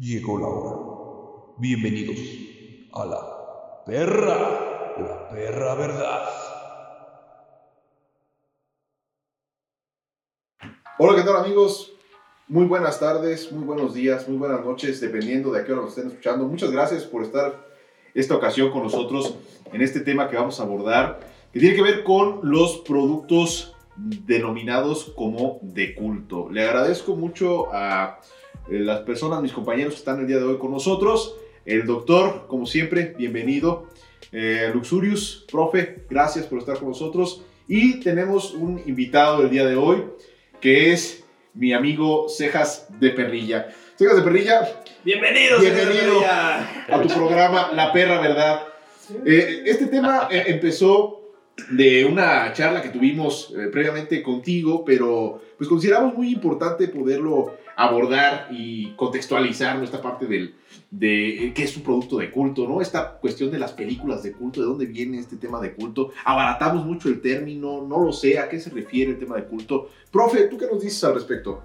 Llegó la hora. Bienvenidos a la perra, la perra verdad. Hola, ¿qué tal amigos? Muy buenas tardes, muy buenos días, muy buenas noches, dependiendo de a qué hora nos estén escuchando. Muchas gracias por estar esta ocasión con nosotros en este tema que vamos a abordar, que tiene que ver con los productos denominados como de culto. Le agradezco mucho a las personas, mis compañeros que están el día de hoy con nosotros. El doctor, como siempre, bienvenido. Eh, Luxurius, profe, gracias por estar con nosotros. Y tenemos un invitado el día de hoy, que es mi amigo Cejas de Perrilla. Cejas de Perrilla, Bienvenidos, bienvenido a tu programa La Perra Verdad. Eh, este tema eh, empezó de una charla que tuvimos eh, previamente contigo, pero pues consideramos muy importante poderlo abordar y contextualizar nuestra parte del, de eh, qué es un producto de culto, ¿no? Esta cuestión de las películas de culto, de dónde viene este tema de culto. Abaratamos mucho el término, no lo sé, a qué se refiere el tema de culto. Profe, ¿tú qué nos dices al respecto?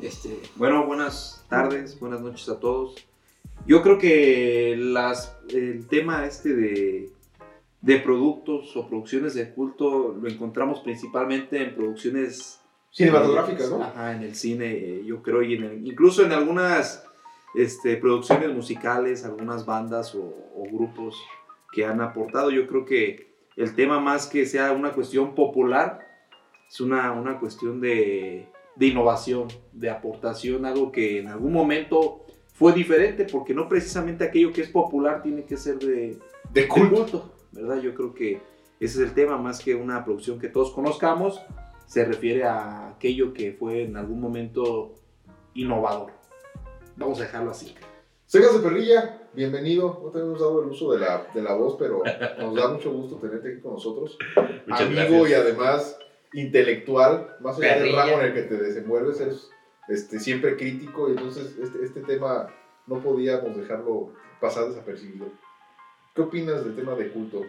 Este, bueno, buenas tardes, buenas noches a todos. Yo creo que las, el tema este de, de productos o producciones de culto lo encontramos principalmente en producciones Cinematográficas, ¿no? Ajá, en el cine, eh, yo creo, y en el- incluso en algunas este, producciones musicales, algunas bandas o, o grupos que han aportado. Yo creo que el tema más que sea una cuestión popular, es una, una cuestión de, de innovación, de aportación, algo que en algún momento fue diferente, porque no precisamente aquello que es popular tiene que ser de, De de culto. ¿Verdad? Yo creo que ese es el tema, más que una producción que todos conozcamos, se refiere a aquello que fue en algún momento innovador. Vamos a dejarlo así. Cejas de Perrilla, bienvenido. No te hemos dado el uso de la, de la voz, pero nos da mucho gusto tenerte aquí con nosotros. Muchas Amigo gracias. y además intelectual, más allá del Perrilla. ramo en el que te desenvuelves, eres este, siempre crítico y entonces este, este tema no podíamos dejarlo pasar desapercibido. ¿Qué opinas del tema de culto?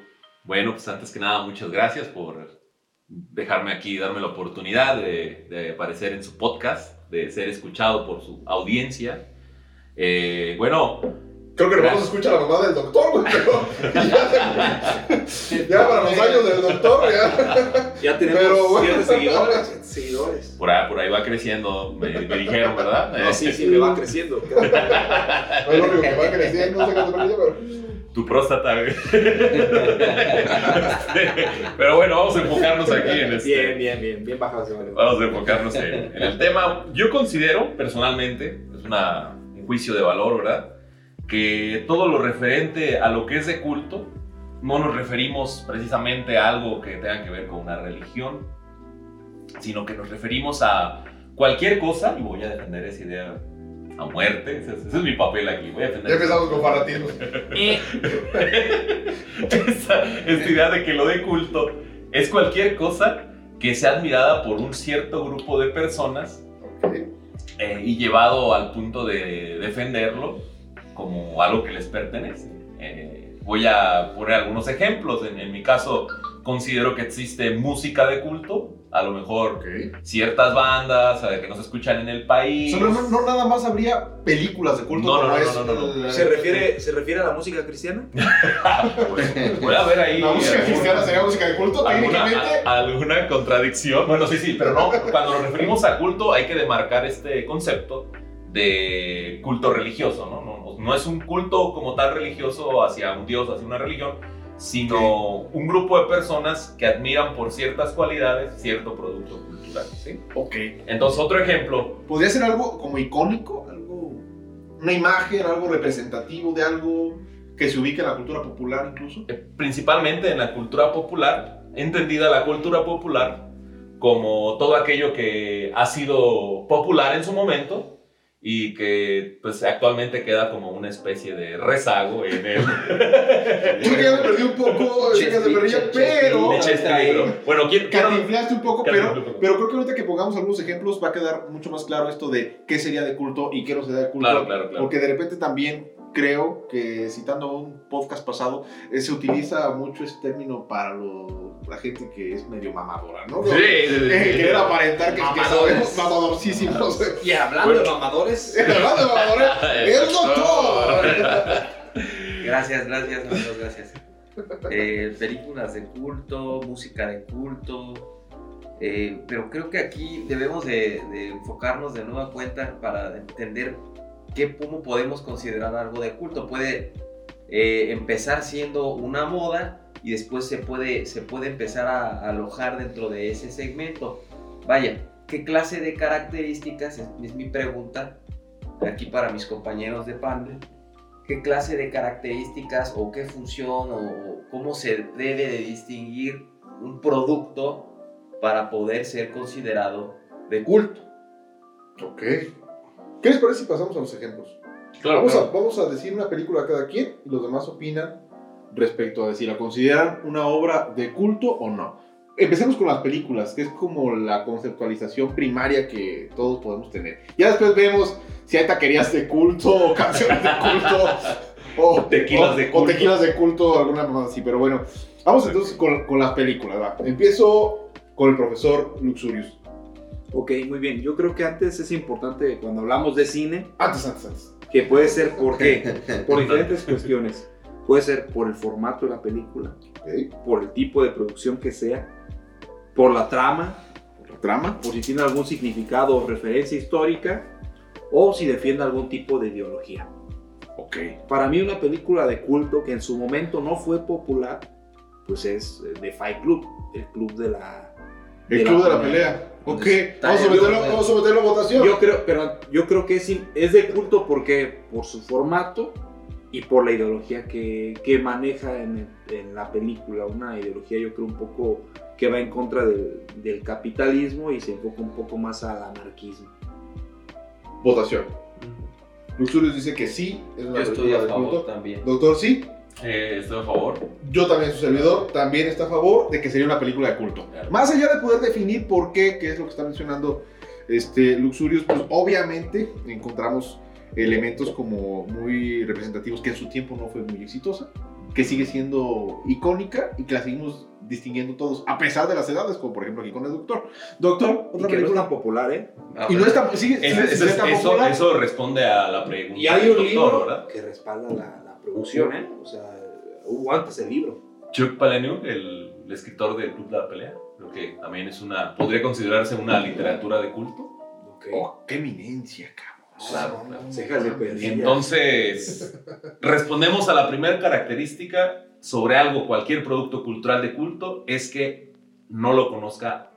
Bueno, pues antes que nada, muchas gracias por dejarme aquí, darme la oportunidad de, aparecer en su podcast, de ser escuchado por su audiencia. Eh, bueno, Creo que nomás Gracias. escucha la mamá del doctor, güey, pero ya, ya para los años del doctor, ya. Ya tenemos Pero bueno. siete seguidores. seguidores. por ahí, por ahí va creciendo, me, me dijeron, ¿verdad? No, sí, sí, me va creciendo. No es lo único que va creciendo, Cejas de Perrilla, pero... Tu próstata. güey. Pero bueno, vamos a enfocarnos aquí en este. Bien, bien, bien, bien bajado. Vamos a enfocarnos en, en el tema. Yo considero, personalmente, es una, un juicio de valor, ¿verdad? Que todo lo referente a lo que es de culto, no nos referimos precisamente a algo que tenga que ver con una religión, sino que nos referimos a cualquier cosa, y voy a defender esa idea a muerte, ese, ese es mi papel aquí, voy a defender Ya empezamos con fanatismos. esa, esta idea de que lo de culto es cualquier cosa que sea admirada por un cierto grupo de personas Ok. eh, y llevado al punto de defenderlo como algo que les pertenece. Eh, voy a poner algunos ejemplos. En, en mi caso, considero que existe música de culto, a lo mejor Ok. ciertas bandas eh, que no se escuchan en el país. O sea, no, no- no nada más habría películas de culto No, no, no, es no, no, ¿Se refiere, ¿Se refiere a la música cristiana? Puede haber ahí. La música alguna- cristiana sería música de culto, alguna, técnicamente. a- alguna contradicción. Bueno, sí, sí, pero no. Cuando nos referimos a culto, hay que demarcar este concepto de culto religioso, ¿no? No, no es un culto como tal religioso hacia un dios, hacia una religión, sino un grupo de personas que admiran por ciertas cualidades cierto producto cultural, ¿sí? Ok. Entonces, otro ejemplo, ¿Podría ser algo como icónico? Algo, una imagen, algo representativo de algo que se ubique en la cultura popular incluso. eh, principalmente en la cultura popular, entendida la cultura popular como todo aquello que ha sido popular en su momento y que pues actualmente queda como una especie de rezago en el Yo ya me perdí un poco, chicas de perrilla, pero... Chespirito. Bueno, quiero, Cantinflaste un poco, pero, un poco. pero creo que ahorita que pongamos algunos ejemplos va a quedar mucho más claro esto de qué sería de culto y qué no sería de culto. Claro, claro, claro. Porque de repente también creo que citando un podcast pasado, eh, se utiliza mucho este término para lo- la gente que es medio mamadora, ¿no? Sí, sí, sí. querer aparentar que, que Mamadores. sabemos mamadorcísimos. Y hablando Bueno. de mamadores, Hablando de mamadores, el doctor. Gracias, gracias, amigos, gracias. Eh, películas de culto, música de culto, eh, pero creo que aquí debemos de, de enfocarnos de nueva cuenta para entender qué, cómo podemos considerar algo de culto. Puede eh, empezar siendo una moda y después se puede, se puede empezar a, alojar dentro de ese segmento. Vaya, ¿qué clase de características, es, mi pregunta, aquí para mis compañeros de panel, qué clase de características o qué función o cómo se debe de distinguir un producto para poder ser considerado de culto. Ok. ¿Qué les parece si pasamos a los ejemplos? Claro, Vamos, a, claro. vamos a decir una película a cada quien y los demás opinan respecto a si la consideran una obra de culto o no. Empecemos con las películas, que es como la conceptualización primaria que todos podemos tener. Ya después vemos si hay taquerías de culto o canciones de culto o Tequilas de o- o culto. tequilas de culto, alguna cosa así. Pero bueno, vamos entonces con, con las películas. va. Empiezo con el profesor Luxurius. Ok, muy bien. Yo creo que antes es importante cuando hablamos de cine, Antes, antes, antes. que puede ser por qué, por diferentes cuestiones. Puede ser por el formato de la película, Ok. por el tipo de producción que sea, por la trama, La trama. por si tiene algún significado o referencia histórica, o si defiende algún tipo de ideología. Ok. Para mí una película de culto que en su momento no fue popular, pues es eh, The Fight Club, el club de la... El club de la pelea. Ok. Vamos a, meterlo, vamos a meterlo a votación. Yo creo, pero yo creo que es, es de culto porque por su formato y por la ideología que, que maneja en, en la película. Una ideología yo creo un poco que va en contra del, del capitalismo y se enfoca un poco más al anarquismo. Votación. Luxurius dice que sí, es una Yo estoy a de favor culto. también. Doctor, sí. Eh, estoy a favor. Yo también, su servidor, también está a favor de que sería una película de culto. Claro. Más allá de poder definir por qué, qué es lo que está mencionando este, Luxurius, pues obviamente encontramos elementos como muy representativos que en su tiempo no fue muy exitosa, que sigue siendo icónica y que la seguimos distinguiendo todos, a pesar de las edades, como por ejemplo aquí con el Doctor. Doctor, Y otra que no es película. tan popular, ¿eh? Y no es tan, sigue, Es- sigue es- ser tan eso, popular. eso responde a la pregunta. Y hay un doctor, libro ¿verdad? que respalda la, ¿eh? O sea, hubo antes el libro. Chuck Palahniuk, el, el escritor del Club de la Pelea, creo que también es una, podría considerarse una literatura de culto. Ok. Oh, qué eminencia, cabrón. Claro, claro. Cejas de perilla. Entonces, respondemos a la primera característica sobre algo, cualquier producto cultural de culto, es que no lo conozca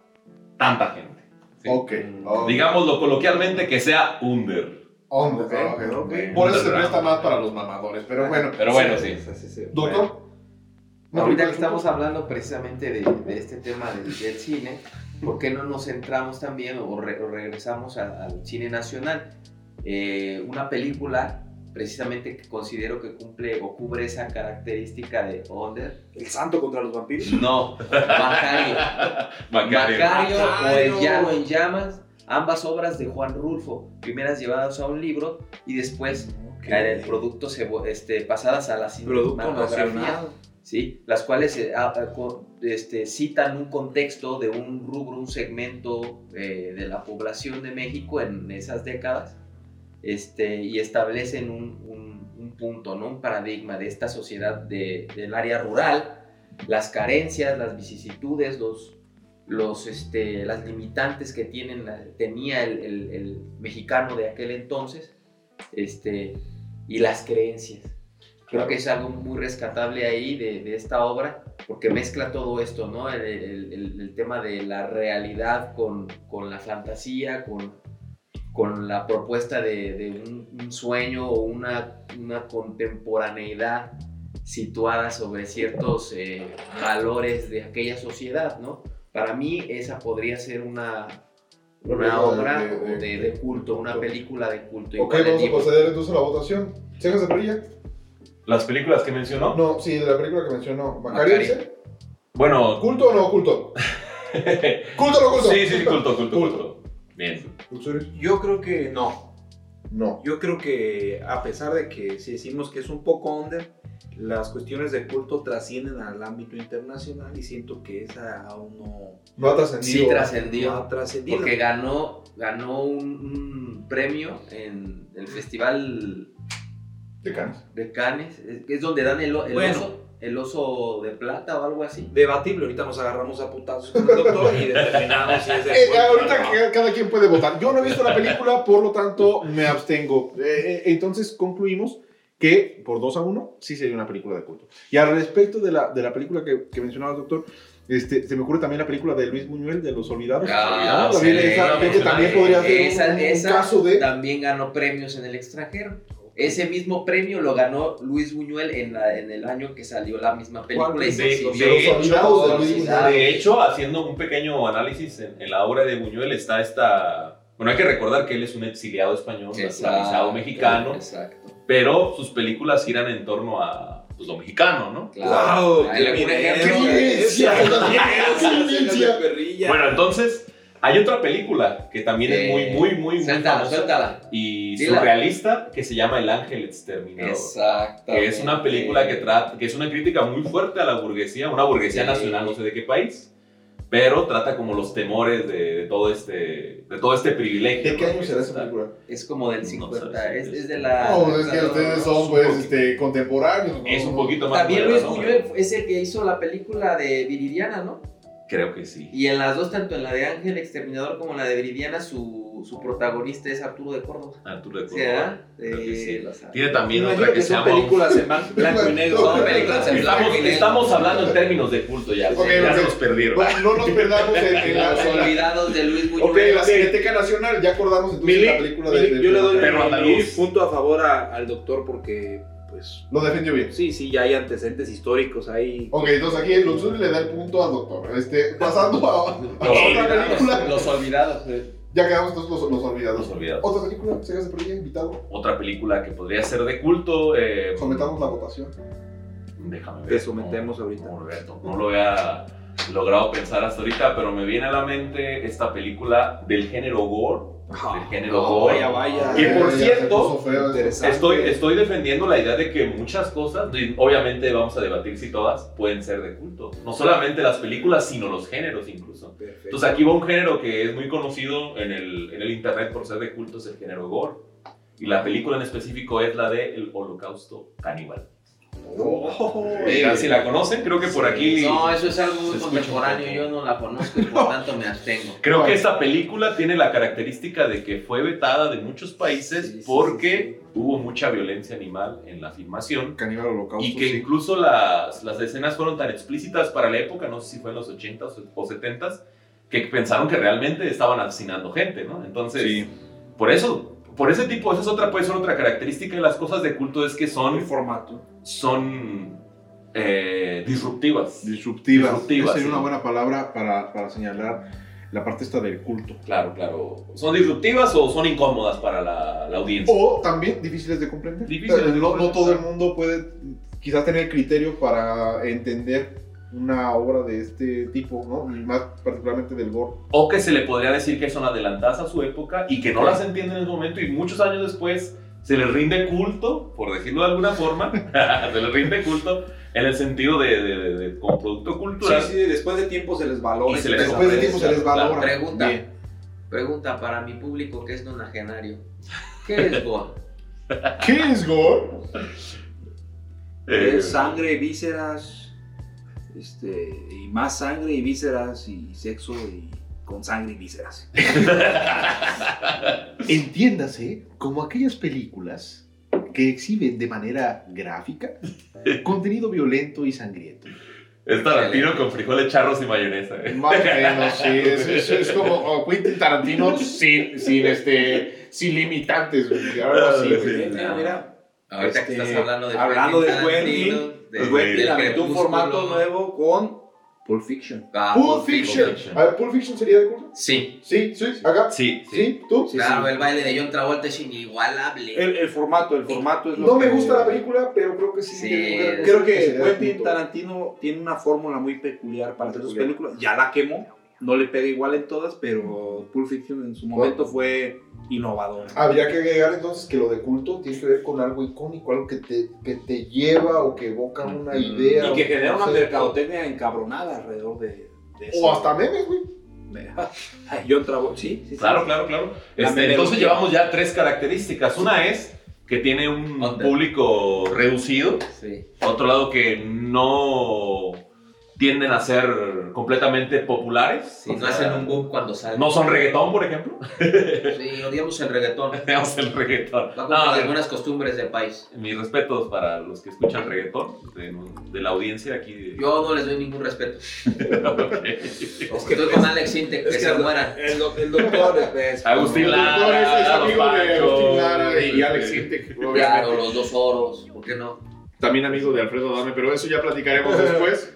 tanta gente. ¿sí? Ok. ok. Digámoslo coloquialmente, que sea under. Hombre, Ok, ok, ok. ok. Por eso se presta más para los mamadores, pero bueno. Pero bueno, sí. Sí, sí, sí. Doctor. ¿Una Ahorita que estamos hablando precisamente de, de este tema del, del cine, ¿por qué no nos centramos también o, re- o regresamos a- al cine nacional? Eh, una película precisamente que considero que cumple o cubre esa característica de Under. El santo contra los vampiros. No, Macario. Macario. Macario o Macario. El Llano en Llamas, ambas obras de Juan Rulfo, primeras llevadas a un libro y después en el producto este, pasadas a la cinematografía. ¿sí? las cuales eh, este, citan un contexto de un rubro, un segmento eh, de la población de México en esas décadas este, y establecen un, un- un punto, ¿no? un paradigma de esta sociedad de- del área rural, las carencias, las vicisitudes, los, los, este, las limitantes que tienen, tenía el, el- el mexicano de aquel entonces este, y las creencias. Creo que es algo muy rescatable ahí de, de esta obra, porque mezcla todo esto, ¿no? El- el tema de la realidad con, con la fantasía, con, con la propuesta de, de un, un sueño o una, una contemporaneidad situada sobre ciertos eh, valores de aquella sociedad, ¿no? Para mí esa podría ser una, Una obra de- de- de, de culto, una película de culto. Ok, vamos a proceder entonces a la votación. ¿Cejas de perilla? Las películas que mencionó. No, sí, de la película que mencionó. ¿Macario dice? Bueno, ¿Culto o no oculto? ¿Culto o no culto? sí, sí, sí, culto, culto, culto. Bien. Yo creo que no. No. Yo creo que a pesar de que si decimos que es un poco under, las cuestiones de culto trascienden al ámbito internacional y siento que esa aún no, No ha trascendido. Sí trascendió. no ha trascendido. Porque ganó, ganó un, un premio en el festival De Cannes. de Cannes, es, que es donde dan el, o- el Bueno. oso, el oso de plata o algo así. Debatible, ahorita nos agarramos a putazos con el doctor y determinamos si es de Eh, ahorita no. que cada quien puede votar. Yo no he visto la película, por lo tanto me abstengo. Eh, eh, entonces concluimos que por 2 a 1 sí sería una película de culto. Y al respecto de la, de la película que, que mencionaba el doctor, este, se me ocurre también la película de Luis Buñuel, de Los Olvidados. Ah, También sí, esa, también podría ser un- Esa- un, esa caso de... También ganó premios en el extranjero. Ese mismo premio lo ganó Luis Buñuel en, la- en el año que salió la misma película. De- exhibió. de Los hecho, Olvidados de Luis sí, Buñuel. sabe. De hecho, haciendo un pequeño análisis en, en la obra de Buñuel está esta... Bueno, hay que recordar que él es un exiliado español, Exacto, mexicano, Exacto. Pero sus películas giran en torno a pues, lo mexicano, ¿no? Claro. Wow, qué. ¡Qué. Bueno, entonces, hay otra película que también es muy, Eh, muy, muy, muy Suéltala, famosa suéltala. y Dila. surrealista que se llama El Ángel Exterminador. Exacto. Que es una película que trata, que es una crítica muy fuerte a la burguesía, una burguesía Sí. nacional, no sé de qué país, pero trata como los temores de, de todo este, de todo este privilegio. ¿De qué ¿no? año será se esa película? Es como del No 50. sabes, es, de la. No, es que ustedes son, pues, este, contemporáneos. ¿no? Es un poquito más. También Luis ¿no? Buñuel es el que hizo la película de Viridiana, ¿no? Creo que sí. Y en las dos, tanto en la de Ángel Exterminador como en la de Viridiana, su, su protagonista es Arturo de Córdoba. Arturo de ¿Sí, Córdoba. sí. Eh. Tiene también otra que, que se son llama. películas en blanco y negro. Son películas en blanco Estamos, y negro. estamos hablando en términos de culto ya. Ok, ya ok. se nos perdieron. Bueno, no nos perdamos en, en la, Los olvidados de Luis Buñuel. Ok, la Cineteca Nacional, ya acordamos entonces la película de, yo le doy andaluz. punto a favor a- al doctor porque, pues, Lo defendió bien. sí, sí, ya hay antecedentes históricos ahí. Ok, entonces aquí Luxury le da el punto al doctor. Este, pasando a, a Los otra película. Los olvidados. eh. Ya quedamos todos los, los olvidados. Los olvidados. Otra película, se hace por ella, invitado. Otra película que podría ser de culto. eh, Sometamos la votación. Déjame ver. Te sometemos no, ahorita. Roberto, no lo había logrado pensar hasta ahorita, pero me viene a la mente esta película del género gore. Del género no, gore. vaya, vaya. Que por cierto, feo. Estoy, estoy defendiendo la idea de que muchas cosas, obviamente vamos a debatir si todas, pueden ser de culto. No solamente las películas, sino los géneros incluso. Perfecto. Entonces aquí va un género que es muy conocido en el, en el internet por ser de culto, es el género gore. Y la película en específico es la de El Holocausto Caníbal. Oh, si la conocen, creo que por aquí... No, eso es algo muy contemporáneo. Yo no la conozco y por tanto me abstengo. Creo que esta película tiene la característica de que fue vetada de muchos países Sí, sí, porque hubo mucha violencia animal en la filmación. Caníbal Holocausto. Y que sí. incluso las, las escenas fueron tan explícitas para la época, no sé si fue en los 80s o 70s, que pensaron que realmente estaban asesinando gente, ¿no? Entonces, Sí. por eso, por ese tipo, esa es otra, puede ser otra característica de las cosas de culto, es que el son, formato. son eh, disruptivas. Disruptivas. Disruptivas, Esa sería sí. una buena palabra para, para señalar la parte esta del culto. Claro, claro. ¿Son disruptivas o son incómodas para la, la audiencia? O también difíciles de comprender. Difíciles de no, no comprender. todo el mundo puede quizás tener criterio para entender una obra de este tipo, ¿no? Y más particularmente del gore. O que se le podría decir que son adelantadas a su época y que no las entienden en el momento y muchos años después se les rinde culto, por decirlo de alguna forma, se les rinde culto en el sentido de, de- de- de- como producto Sí, cultural. sí, después de tiempo se les valora. Y se les Después de tiempo se les valora. Pregunta. Bien. Pregunta para mi público que es nonagenario. ¿Qué es gore? ¿Qué es gore? Eh, Es sangre, vísceras, este, y más sangre y vísceras y sexo y con sangre y vísceras. Entiéndase como aquellas películas que exhiben de manera gráfica contenido violento y sangriento. es Tarantino con frijoles charros y mayonesa. ¿eh? Más o menos, sí. Es, es- es como oh, Quentin Tarantino sin, sin, este, sin limitantes. güey. Algo así, Ah, güey. sí. Mira, mira, Ahorita que Este, estás hablando de hablando de Tarantino, Quentin, de- le aventó un formato nuevo con Pulp Fiction. Ah, Pulp Fiction. Fiction. A ver, ¿Pulp Fiction sería de curso? Sí. Sí, sí. Acá. Sí, sí. ¿Sí? ¿Tú? Sí, claro, sí. el baile de John Travolta es inigualable. El, el formato, el formato es lo No me que- gusta la película, pero creo que sí. Creo que Quentin. Tarantino tiene una fórmula muy peculiar para hacer sus películas. Ya la quemó, no le pega igual en todas, pero Pulp Fiction en su momento fue Habría que agregar entonces que lo de culto tiene que ver con algo icónico, algo que te, que te lleva o que evoca una idea. Y que genera una mercadotecnia encabronada alrededor de, de eso. O hasta memes, güey. John Travolta, sí, sí, sí. Claro, claro, claro. La Este, entonces llevamos ya tres características. Una es que tiene un público reducido. Sí. Otro lado que no tienden a ser completamente populares. Si O no sea, hacen un boom cuando salen. No son reggaetón, por ejemplo. Sí, odiamos el reggaetón. Tenemos el reggaetón. Va No, algunas costumbres del país. mis respetos para los que escuchan reggaetón, de, de la audiencia aquí. de- Yo no les doy ningún respeto. Ok. Estoy con Alex Intec, que, se mueran. El, el doctor es Agustín El doctor es, Lara, es amigo de Agustín Lara y este, Alex Intec, Claro, los dos oros, ¿por qué no? También amigo de Alfredo Dame, pero eso ya platicaremos después.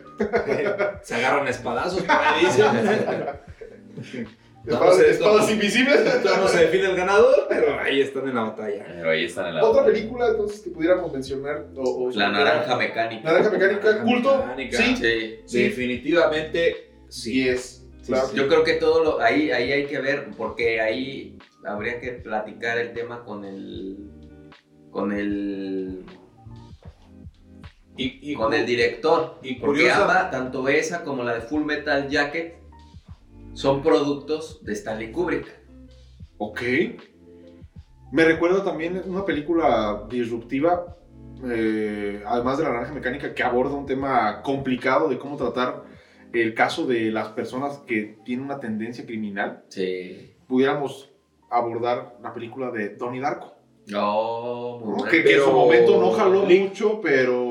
Se agarran espadazos, por ahí dicen. Espadas, sé, espadas esto- invisibles. No se define el ganador, pero ahí están en la batalla. Pero ahí están en la. Otra película entonces que pudiéramos mencionar. O, o- La naranja mecánica. Naranja mecánica, Naranja culto. Mecánica. Sí, Sí. sí. Definitivamente sí. Sí es. Claro. Yo creo que todo lo, ahí, ahí hay que ver, porque ahí habría que platicar el tema con el con el Y, y con el director. y Porque curiosa- ambas, tanto esa como la de Full Metal Jacket, son productos de Stanley Kubrick. Ok. Me recuerda también una película disruptiva, eh, además de la naranja mecánica, que aborda un tema complicado de cómo tratar el caso de las personas que tienen una tendencia criminal. Sí. Pudiéramos abordar la película de Donnie Darko. No, ¿no? Que, que en su momento no jaló mucho, pero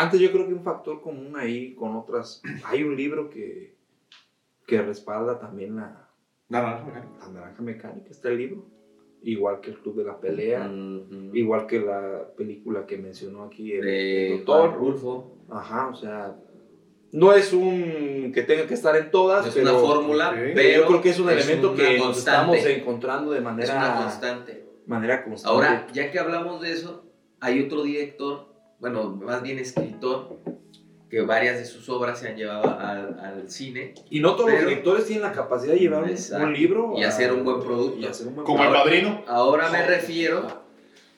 Antes yo creo que un factor común ahí con otras. Hay un libro que, que respalda también la, la naranja mecánica. la naranja mecánica, está el libro. Igual que el Club de la Pelea, Ujú. igual que la película que mencionó aquí el, de el doctor. Rulfo. Ajá, o sea, no es un que tenga que estar en todas, Es pero, una fórmula, pero pero yo creo que es un es elemento que constante. estamos encontrando de Es una manera, constante. manera constante. Ahora, ya que hablamos de eso, hay otro director, bueno, más bien escritor, que varias de sus obras se han llevado al, al cine y no todos pero- los directores tienen la capacidad de llevar un, Exacto. un libro Y a- hacer un buen producto. hacer un buen Como el producto. padrino. Ahora me refiero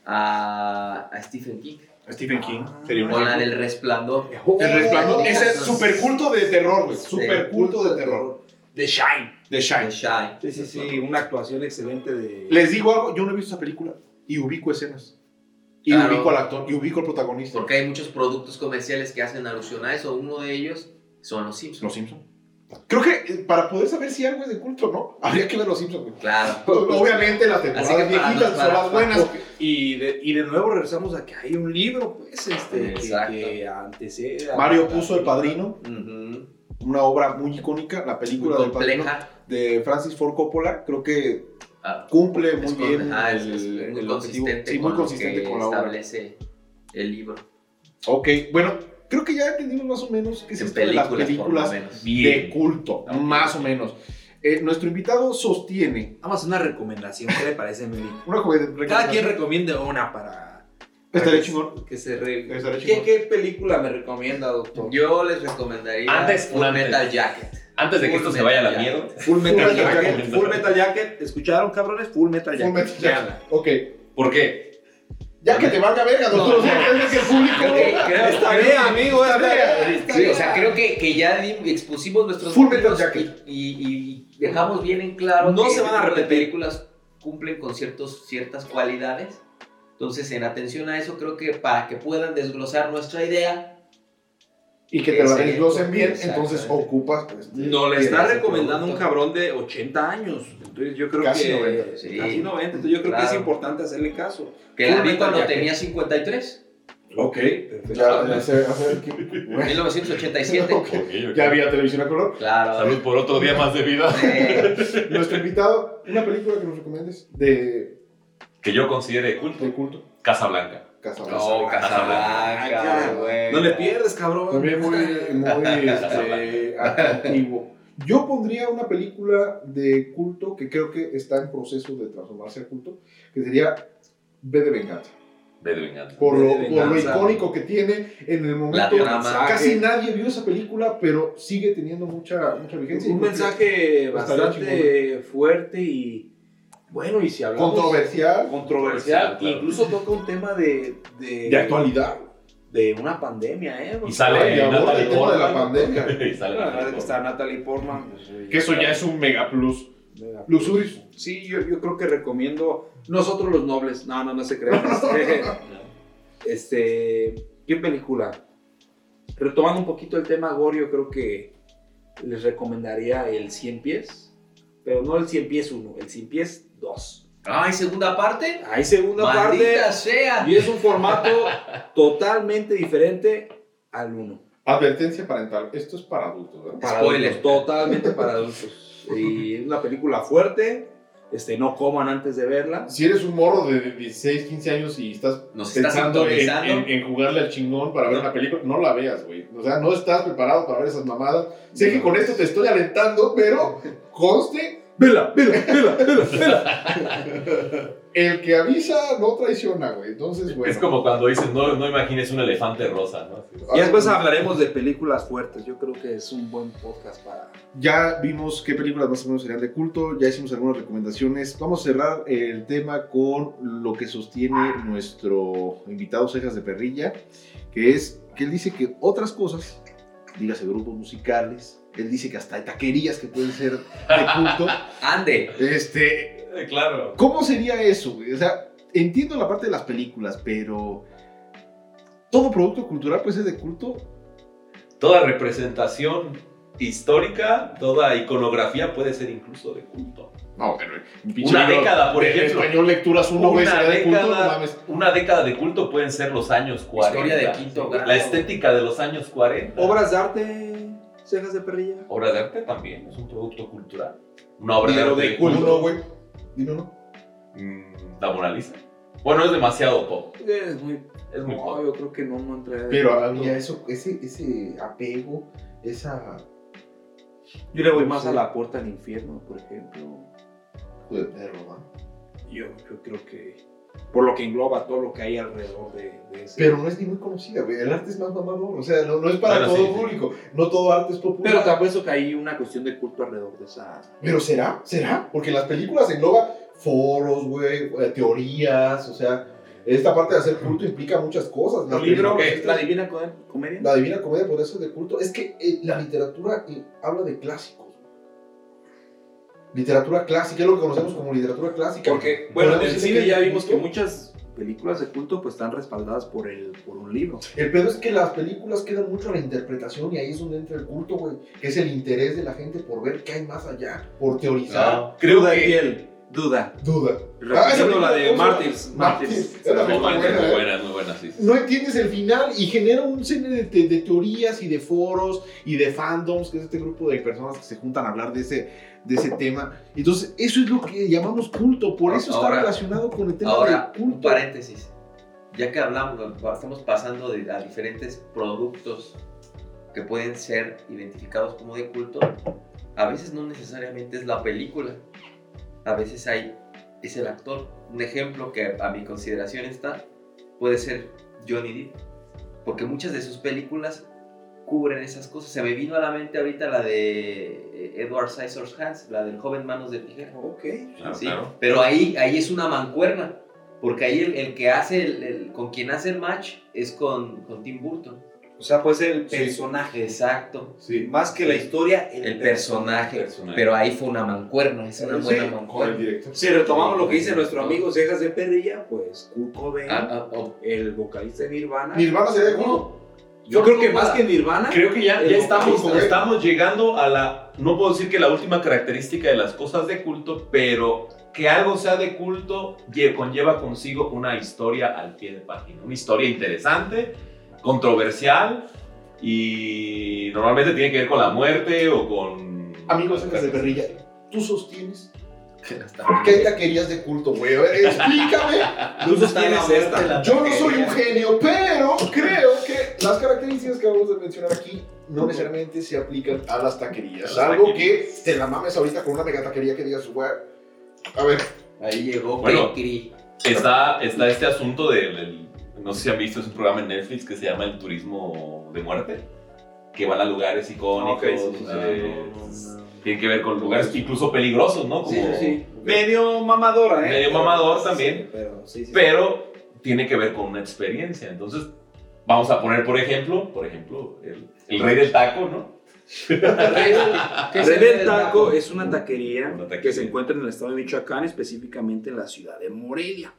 a, a Stephen King, Stephen King. Ah. Sería un con la del resplandor. El resplandor. Ese es super culto de terror, güey. Super culto de terror. The Shine. The Shine. Shine. Sí, sí, sí, una actuación excelente de... Les digo algo, yo no he visto esa película y ubico escenas. Y Claro. ubico al actor, y ubico al protagonista. Porque hay muchos productos comerciales que hacen alusión a eso. Uno de ellos son los Simpsons. Los Simpsons. Creo que eh, para poder saber si algo es de culto no, habría que ver Los Simpsons. güey. Claro. Obviamente las temporadas Así que para viejitas son las buenas. Y de, y de nuevo regresamos a que hay un libro, pues, este, que, Exacto. que antecede... a- Mario puso El Padrino, una obra muy icónica, la Muy película del Padrino compleja. de Francis Ford Coppola. Creo que Ah, cumple muy con- bien es- el, es muy el objetivo. consistente Sí, con muy lo consistente que con la obra. establece el libro. Ok, bueno, creo que ya entendimos más o menos qué es esto de las películas, de culto, más o menos. Eh, nuestro invitado sostiene Vamos a hacer una recomendación, ¿qué le parece, Meli? una recomendación. Cada quien recomiende una para... Que- chingón. Que se re- ¿Qué, chingón. ¿Qué película me recomienda, doctor? Yo les recomendaría Antes, Full antes. Metal Jacket. Antes de que Full esto se vaya a la Metal mierda. Jacket. Full Metal Jacket. Full Metal Jacket. ¿Escucharon, cabrones? Full Metal Jacket. Full Metal Jacket. Ok. ¿Por qué? Ya que te valga verga, doctor. No. que el público. Amigo. Sí, o sea, creo que, que ya expusimos nuestros Full Metal Jacket. y, y- y dejamos bien en claro No que se van a repetir. películas cumplen con ciertos, ciertas cualidades. Entonces, en atención a eso, creo que para que puedan desglosar nuestra idea, Y que te la desglosen bien, entonces ocupas. este, No le está recomendando un cabrón de 80 años. Entonces yo creo Casi que. 90, sí. Casi 90. Entonces yo creo que es Claro. importante hacerle caso. que la vi cuando tenía 53, Ok. Perfecto. Ya, ya sé, ya 1987. Había televisión a color. Claro. Salud por otro día más de vida. Nuestro invitado, una película que nos recomiendes de, Que yo considere culto. de culto. Casablanca. Casablanca. no, Casablanca, güey. No le pierdes, cabrón. También muy, muy este, antiguo. Yo pondría una película de culto que creo que está en proceso de transformarse a culto, que sería B de Venganza. Ve de venganza. Por lo, por icónico que tiene en el momento. Casi nadie vio esa película, pero sigue teniendo mucha, mucha vigencia. Un mensaje bastante fuerte y Bueno, y si hablamos... Controversial, Controversial. claro. Incluso toca un tema de... De, de actualidad. De una pandemia, ¿eh? Y sale Y Natalie el tema de la pandemia. Y sale La que está Natalie Portman. pues, Que eso ya es un mega plus. Mega Luxurious. Sí, yo, yo creo que recomiendo Nosotros los Nobles. No, no, no se crean. Este, este, ¿qué película? Retomando un poquito el tema Gorio, creo que les recomendaría el 100 pies, pero no el 100 pies 1, el 100 pies 2. Ay, segunda parte. Hay segunda parte Maldita sea. y es un formato totalmente diferente al 1. Advertencia parental. Esto es para adultos, ¿verdad? Para Spoiler. adultos, totalmente para adultos. Y es una película fuerte, este, no coman antes de verla. Si eres un morro de 16, 15 años y estás Nos estás pensando en, sintonizando. en- en jugarle al chingón para ver una película, no la veas, güey. O sea, no estás preparado para ver esas mamadas. Sé que con esto te estoy alentando, pero conste, Vela, vela, vela, vela, vela. el que avisa no traiciona, güey. Entonces, bueno. Es como cuando dices, no, no imagines un elefante rosa, ¿no? Y después hablaremos de películas fuertes. Yo creo que es un buen podcast para. Ya vimos qué películas más o menos serían de culto, ya hicimos algunas recomendaciones. Vamos a cerrar el tema con lo que sostiene nuestro invitado Cejas de Perrilla, que es que él dice que otras cosas, dígase grupos musicales, él dice que hasta hay taquerías que pueden ser de culto. Ande. este, Eh, Claro. ¿Cómo sería eso? O sea, entiendo la parte de las películas, pero todo producto cultural puede ser de culto. Toda representación histórica, toda iconografía puede ser incluso de culto. No, pero Una década, por de ejemplo. español lecturas uno Una sería de culto, no década, mames. una década de culto pueden ser los años 40. Historia de quinto grado. La estética de los años 40. Obras de arte, cejas de perrilla. Obra de arte también es un producto cultural. Una obra de arte de culto, güey. Dime uno. Mm, La Mona Lisa. Bueno, es demasiado pop. Es muy. Es muy No, pop. yo creo que no, no entra. Pero había eso, ese, ese apego, esa. Yo le voy no más sé. a la puerta al infierno, por ejemplo. Hijo de perro. Yo, yo creo que. Por lo que engloba todo lo que hay alrededor de, de ese. Pero no es ni muy conocida, güey. El arte es más mamador. O sea, no, no es para Bueno, todo sí, sí. público. No todo arte es popular. Pero te apuesto que hay una cuestión de culto alrededor de esa. Pero será, será. Porque en las películas engloba foros, güey, eh, teorías. O sea, esta parte de hacer culto implica muchas cosas. ¿La divina Co- comedia? La Divina Comedia podría ser de culto. Es que eh, la literatura eh, habla de clásicos. Literatura clásica, es lo que conocemos como literatura clásica. Porque, bueno, en el cine ya vimos que muchas películas de culto pues están respaldadas por, el, por un libro. El pedo es que las películas quedan mucho a la interpretación y ahí es donde entra el culto, güey. Que es el interés de la gente por ver qué hay más allá, por teorizar. Ah, creo que piel, duda. Duda. Repitiendo la de. Martyrs. Martyrs. Esa muy buena, muy buena, muy buena, sí. sí. No entiendes el final y genera un cine de, de- de teorías y de foros y de fandoms, que es este grupo de personas que se juntan a hablar de ese, de ese tema. Entonces, eso es lo que llamamos culto, por eso está relacionado con el tema Ahora, del un culto. paréntesis. Ya que hablamos, estamos pasando de, a diferentes productos que pueden ser identificados como de culto, a veces no necesariamente es la película, a veces hay, es el actor. Un ejemplo que a mi consideración está puede ser Johnny Depp, porque muchas de sus películas cubren esas cosas. Se me vino a la mente ahorita la de Edward Scissorhands, la del joven manos de tijera. Ok. Claro, Sí, claro. pero ahí, ahí es una mancuerna. Porque ahí el, el que hace, el, el- con quien hace el match es con, con Tim Burton. O sea, puede ser el Sí. personaje. Exacto. Sí, Más que la historia, el, El personaje. Personaje. Pero ahí fue una mancuerna, es una Sí, buena mancuerna. Si retomamos lo que dice nuestro amigo Cejas de Perrilla, pues Kurt Cobain, Ah, ah, oh, el vocalista de Nirvana. Nirvana sería de culto. Yo creo que más que Nirvana, Creo que ya, ya estamos, estamos llegando a la, no puedo decir que la última característica de las cosas de culto, pero que algo sea de culto lle- conlleva consigo una historia al pie de página, una historia interesante, controversial y normalmente tiene que ver con la muerte o con... Amigos de Perrilla, tú sostienes hay taquerías de culto, güey. A ver, explícame. tú sostienes esta. Yo no soy un genio, pero creo que las características que vamos a mencionar aquí no necesariamente se aplican a las taquerías. A las Salvo taquerías. que te la mames ahorita con una mega taquería que digas, güey. A ver, Ahí llegó Bueno. Está, está este asunto del, del- no sé si han visto, es un programa en Netflix que se llama El Turismo de Muerte, que van a lugares icónicos. Ok, sí, sí, sí. tiene que ver con lugares incluso peligrosos, ¿no? Sí, Como- sí, sí. Medio mamadora, ¿eh? Medio Pero- mamador también. Sí, pero sí, sí. pero tiene que ver con una experiencia. Entonces, vamos a poner, por ejemplo, por ejemplo, el, el rey del taco, ¿no? ¿Qué es Rey el del del Taco taco? es una taquería, Una taquería. que se encuentra en el estado de Michoacán, específicamente en la ciudad de Morelia.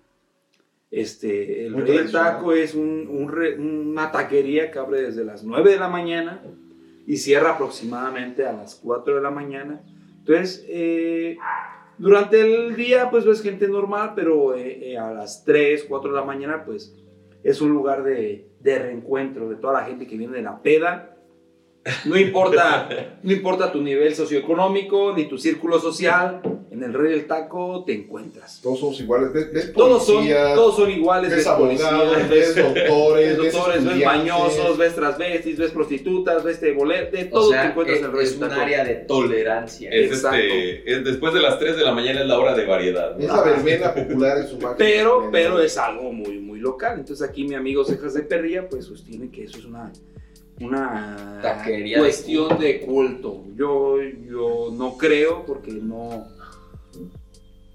Este, el Muy Rey. Taco es un- un re- una taquería que abre desde las 9 de la mañana y cierra aproximadamente a las 4 de la mañana. Entonces, eh, durante el día, pues ves gente normal, pero eh, eh, a las 3, 4 de la mañana, pues es un lugar de, de reencuentro de toda la gente que viene de la peda. No importa, no importa tu nivel socioeconómico ni tu círculo social, en el Rey del Taco te encuentras. Todos somos iguales. ¿Ves, ves Todos son, policías, todos son iguales, ves ves abogados, ves ves, doctores, ves doctores, ves mañosos, ves transvestis, ves prostitutas, ves bolet, de O todo te encuentras es, en el Rey es del un Taco. área de tolerancia. Es Exacto. este, es después de las 3 de la mañana es la hora de variedad. ¿no? Es la verbena popular en su máximo Pero, pero es algo muy, muy local. Entonces aquí mi amigo Cejas de Perría pues sostiene que eso es una, una Taquería de cuestión de culto. Yo, yo no creo porque no,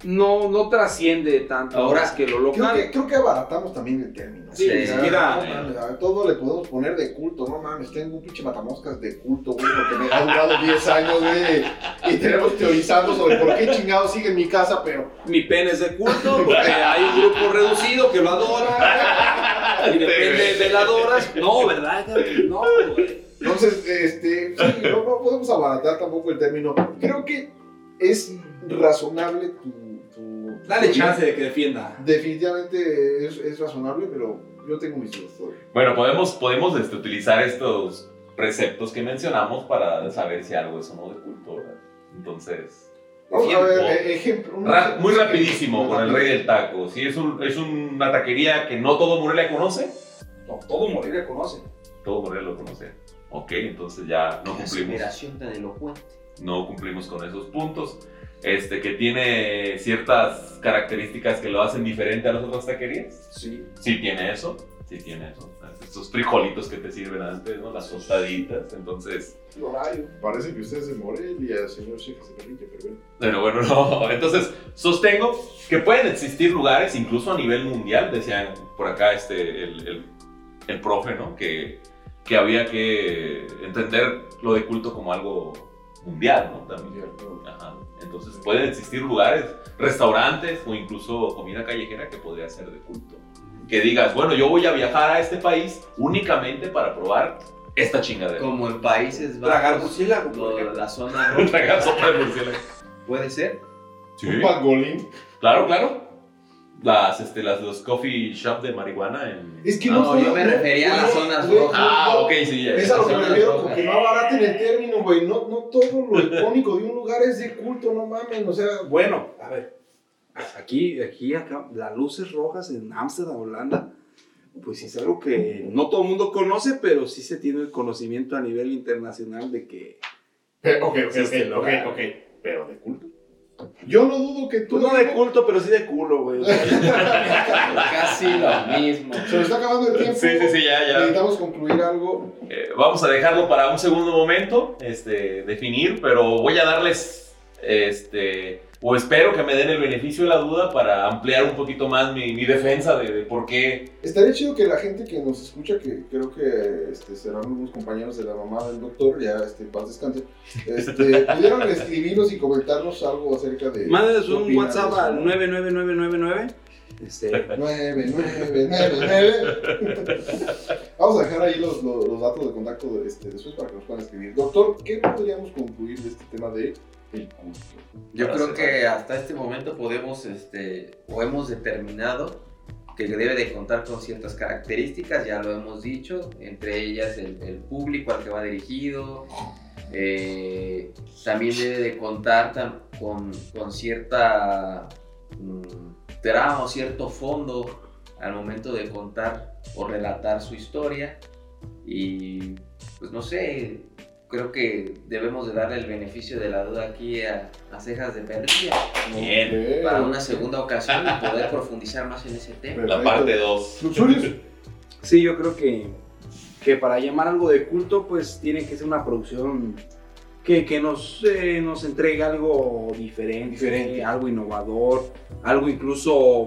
no, no trasciende tanto Ahora, más que lo Creo local. que, creo que abaratamos también el término. Sí, ni O sea, siquiera- no mames, a todo le podemos poner de culto, no mames, tengo un pinche matamoscas de culto, güey, porque me ha durado 10 años, güey, y tenemos teorizando sobre por qué chingados sigue en mi casa, pero Mi pene es de culto porque hay un grupo reducido que lo adora. Y depende de veladoras. No, ¿verdad? No, güey. Entonces, este, sí, no, no podemos abaratar tampoco el término. Creo que es razonable tu... tu- Dale tu- chance de que defienda. Definitivamente es, es razonable, pero yo tengo mis dudas todavía. Bueno, podemos, podemos este, utilizar estos preceptos que mencionamos para saber si algo es o no de culto, ¿verdad? Entonces, Vamos a ver, Ejemplo. eh, ejemplo. ra- muy rapidísimo con el rey del taco. Si es, un, es una taquería que no todo Morelia conoce, No, todo Morelia conoce. todo Morelia lo conoce. Ok, entonces ya no cumplimos. tan elocuente. no cumplimos con esos puntos. Este, que tiene ciertas características que lo hacen diferente a las otras taquerías. Sí. Sí tiene eso, sí tiene eso. Estos frijolitos que te sirven antes, ¿no? Las tostaditas, entonces... Horario. Parece que usted es de Morelia, señor Chefe Perrilla, pero bueno. Pero bueno, no. Entonces, sostengo que pueden existir lugares, incluso a nivel mundial, decían por acá este, el, el, el profe, ¿no? Que, que había que entender lo de culto como algo mundial, ¿no? También. Ajá. Entonces pueden existir lugares, restaurantes o incluso comida callejera que podría ser de culto. Que digas, bueno, yo voy a viajar a este país únicamente para probar esta chingadera. Como en Países Tragar Bajos, murciélago, por ejemplo. la zona roja. Tragar sopa de murciélago. ¿Puede ser? Sí. Un pangolín. Claro, claro. Las, este, las, los coffee shop de marihuana en... Es que No, no, yo me refería a las zonas rojas. Ah, ok, sí, ya. Es a lo que me Zonas refiero, rojas. con que no abaraten el término, güey. No, no todo lo icónico de un lugar es de culto, no mamen. O sea, Bueno, a ver. Aquí, aquí, acá, las luces rojas en Ámsterdam, Holanda, pues sí es algo que no todo el mundo conoce, pero sí se tiene el conocimiento a nivel internacional de que. Pero, ok, ok, ok, ok. Pero de culto. Yo no dudo que tú. Pues no de culto, pero sí de culo, güey. Casi lo mismo. Se nos está acabando el tiempo. Sí, sí, sí, ya, ya. Necesitamos concluir algo. Eh, vamos a dejarlo para un segundo momento, este, definir, pero voy a darles, este, o espero que me den el beneficio de la duda para ampliar un poquito más mi, mi defensa de, de por qué. Estaría chido que la gente que nos escucha, que creo que este, serán unos compañeros de la mamá del doctor, ya este, paz descanse, este, pudieran escribirnos y comentarnos algo acerca de. Mándenos un WhatsApp al 99999. Este, 9, 9, 9, 9. Vamos a dejar ahí los, los, los datos de contacto de, este, después para que nos puedan escribir. Doctor, ¿qué podríamos concluir de este tema de culto? Yo creo que hasta este momento podemos, este, o hemos determinado que debe de contar con ciertas características, ya lo hemos dicho, entre ellas el, el público al que va dirigido, eh, también debe de contar tam- con, con cierta mm, trama o cierto fondo al momento de contar o relatar su historia y pues no sé, creo que debemos de darle el beneficio de la duda aquí a, a cejas de perrilla Bien. Para una segunda ocasión y poder profundizar más en ese tema. La parte 2. Luxurious. sí, yo creo que, que para llamar algo de culto, pues tiene que ser una producción que, que nos, eh, nos entregue algo diferente, Diferente. algo innovador, algo incluso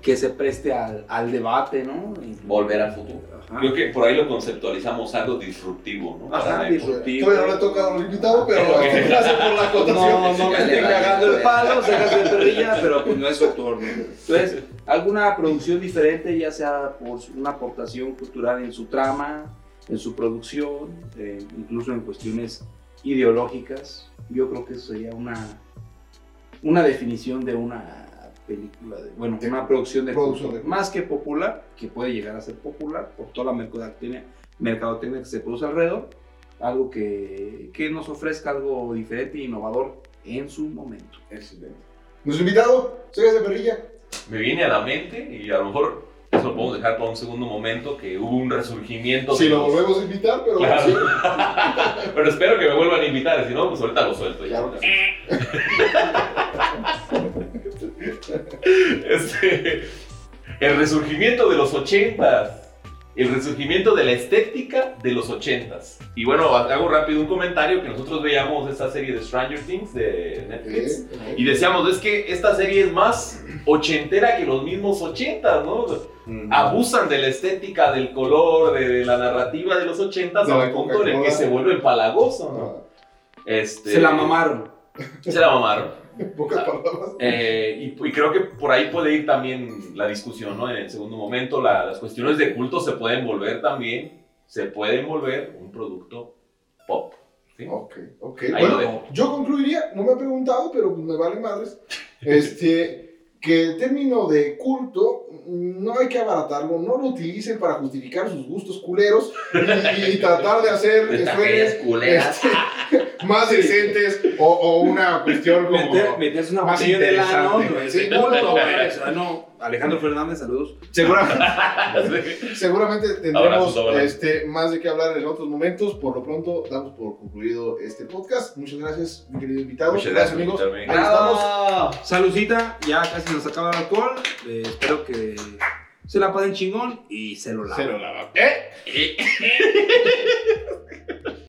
que se preste al, al debate, ¿no? Volver al futuro. Ajá. Creo que por ahí lo conceptualizamos algo disruptivo, ¿no? Ajá, Para disruptivo. Todavía no le toca a los invitados, pero gracias por la acotación. No, no me dale, cagando el palo, sacas de perrilla, pero pues no es su turno. Entonces, alguna producción diferente, ya sea por una aportación cultural en su trama, en su producción, eh, incluso en cuestiones ideológicas, yo creo que eso sería una, una definición de una película, de, bueno, De- una producción de producción culto, de culto. más que popular, que puede llegar a ser popular por toda la mercadotecnia, mercadotecnia que se produce alrededor, algo que, que nos ofrezca algo diferente e innovador en su momento. Excelente. Nuestro invitado, Cegas de Perrilla. Me viene a la mente y a lo mejor eso lo podemos dejar para un segundo momento que hubo un resurgimiento. Si de lo los- volvemos a invitar, pero Claro. sí. Pero espero que me vuelvan a invitar, si no, pues ahorita lo suelto ya. Claro que sí. Este, el resurgimiento de los ochentas. El resurgimiento de la estética de los ochentas. Y bueno, hago rápido un comentario que nosotros veíamos esta serie de Stranger Things de Netflix. Y decíamos, es que esta serie es más ochentera que los mismos ochentas, ¿no? Abusan de la estética, del color, de, de la narrativa de los ochentas De a la un punto en el que se vuelve empalagoso, ¿no? Ah, Este, Se la mamaron. Se la mamaron. pocas palabras. Eh, y, y creo que por ahí puede ir también la discusión, ¿no? En el segundo momento, la- las cuestiones de culto se pueden volver también, se pueden volver un producto pop. ¿sí? Ok, ok. Ahí Bueno, yo concluiría, no me ha preguntado, pero me vale madres, este, que el término de culto no hay que abaratarlo, no lo utilicen para justificar sus gustos culeros y, y tratar de hacer taquerías culeras. este, más decentes o, o una cuestión como... Meter, meterse una más de lano, interesante. no es Sí, culto, güey. O sea, no. Alejandro Fernández, saludos. Seguramente, Sí. seguramente tendremos este, más de qué hablar en otros momentos. Por lo pronto, damos por concluido este podcast. Muchas gracias, mi querido invitado. Muchas gracias amigos. Ahí estamos. Ya casi nos acaba el alcohol. Eh, espero que se la pasen chingón y se lo laven. Se lo lava. ¿Eh?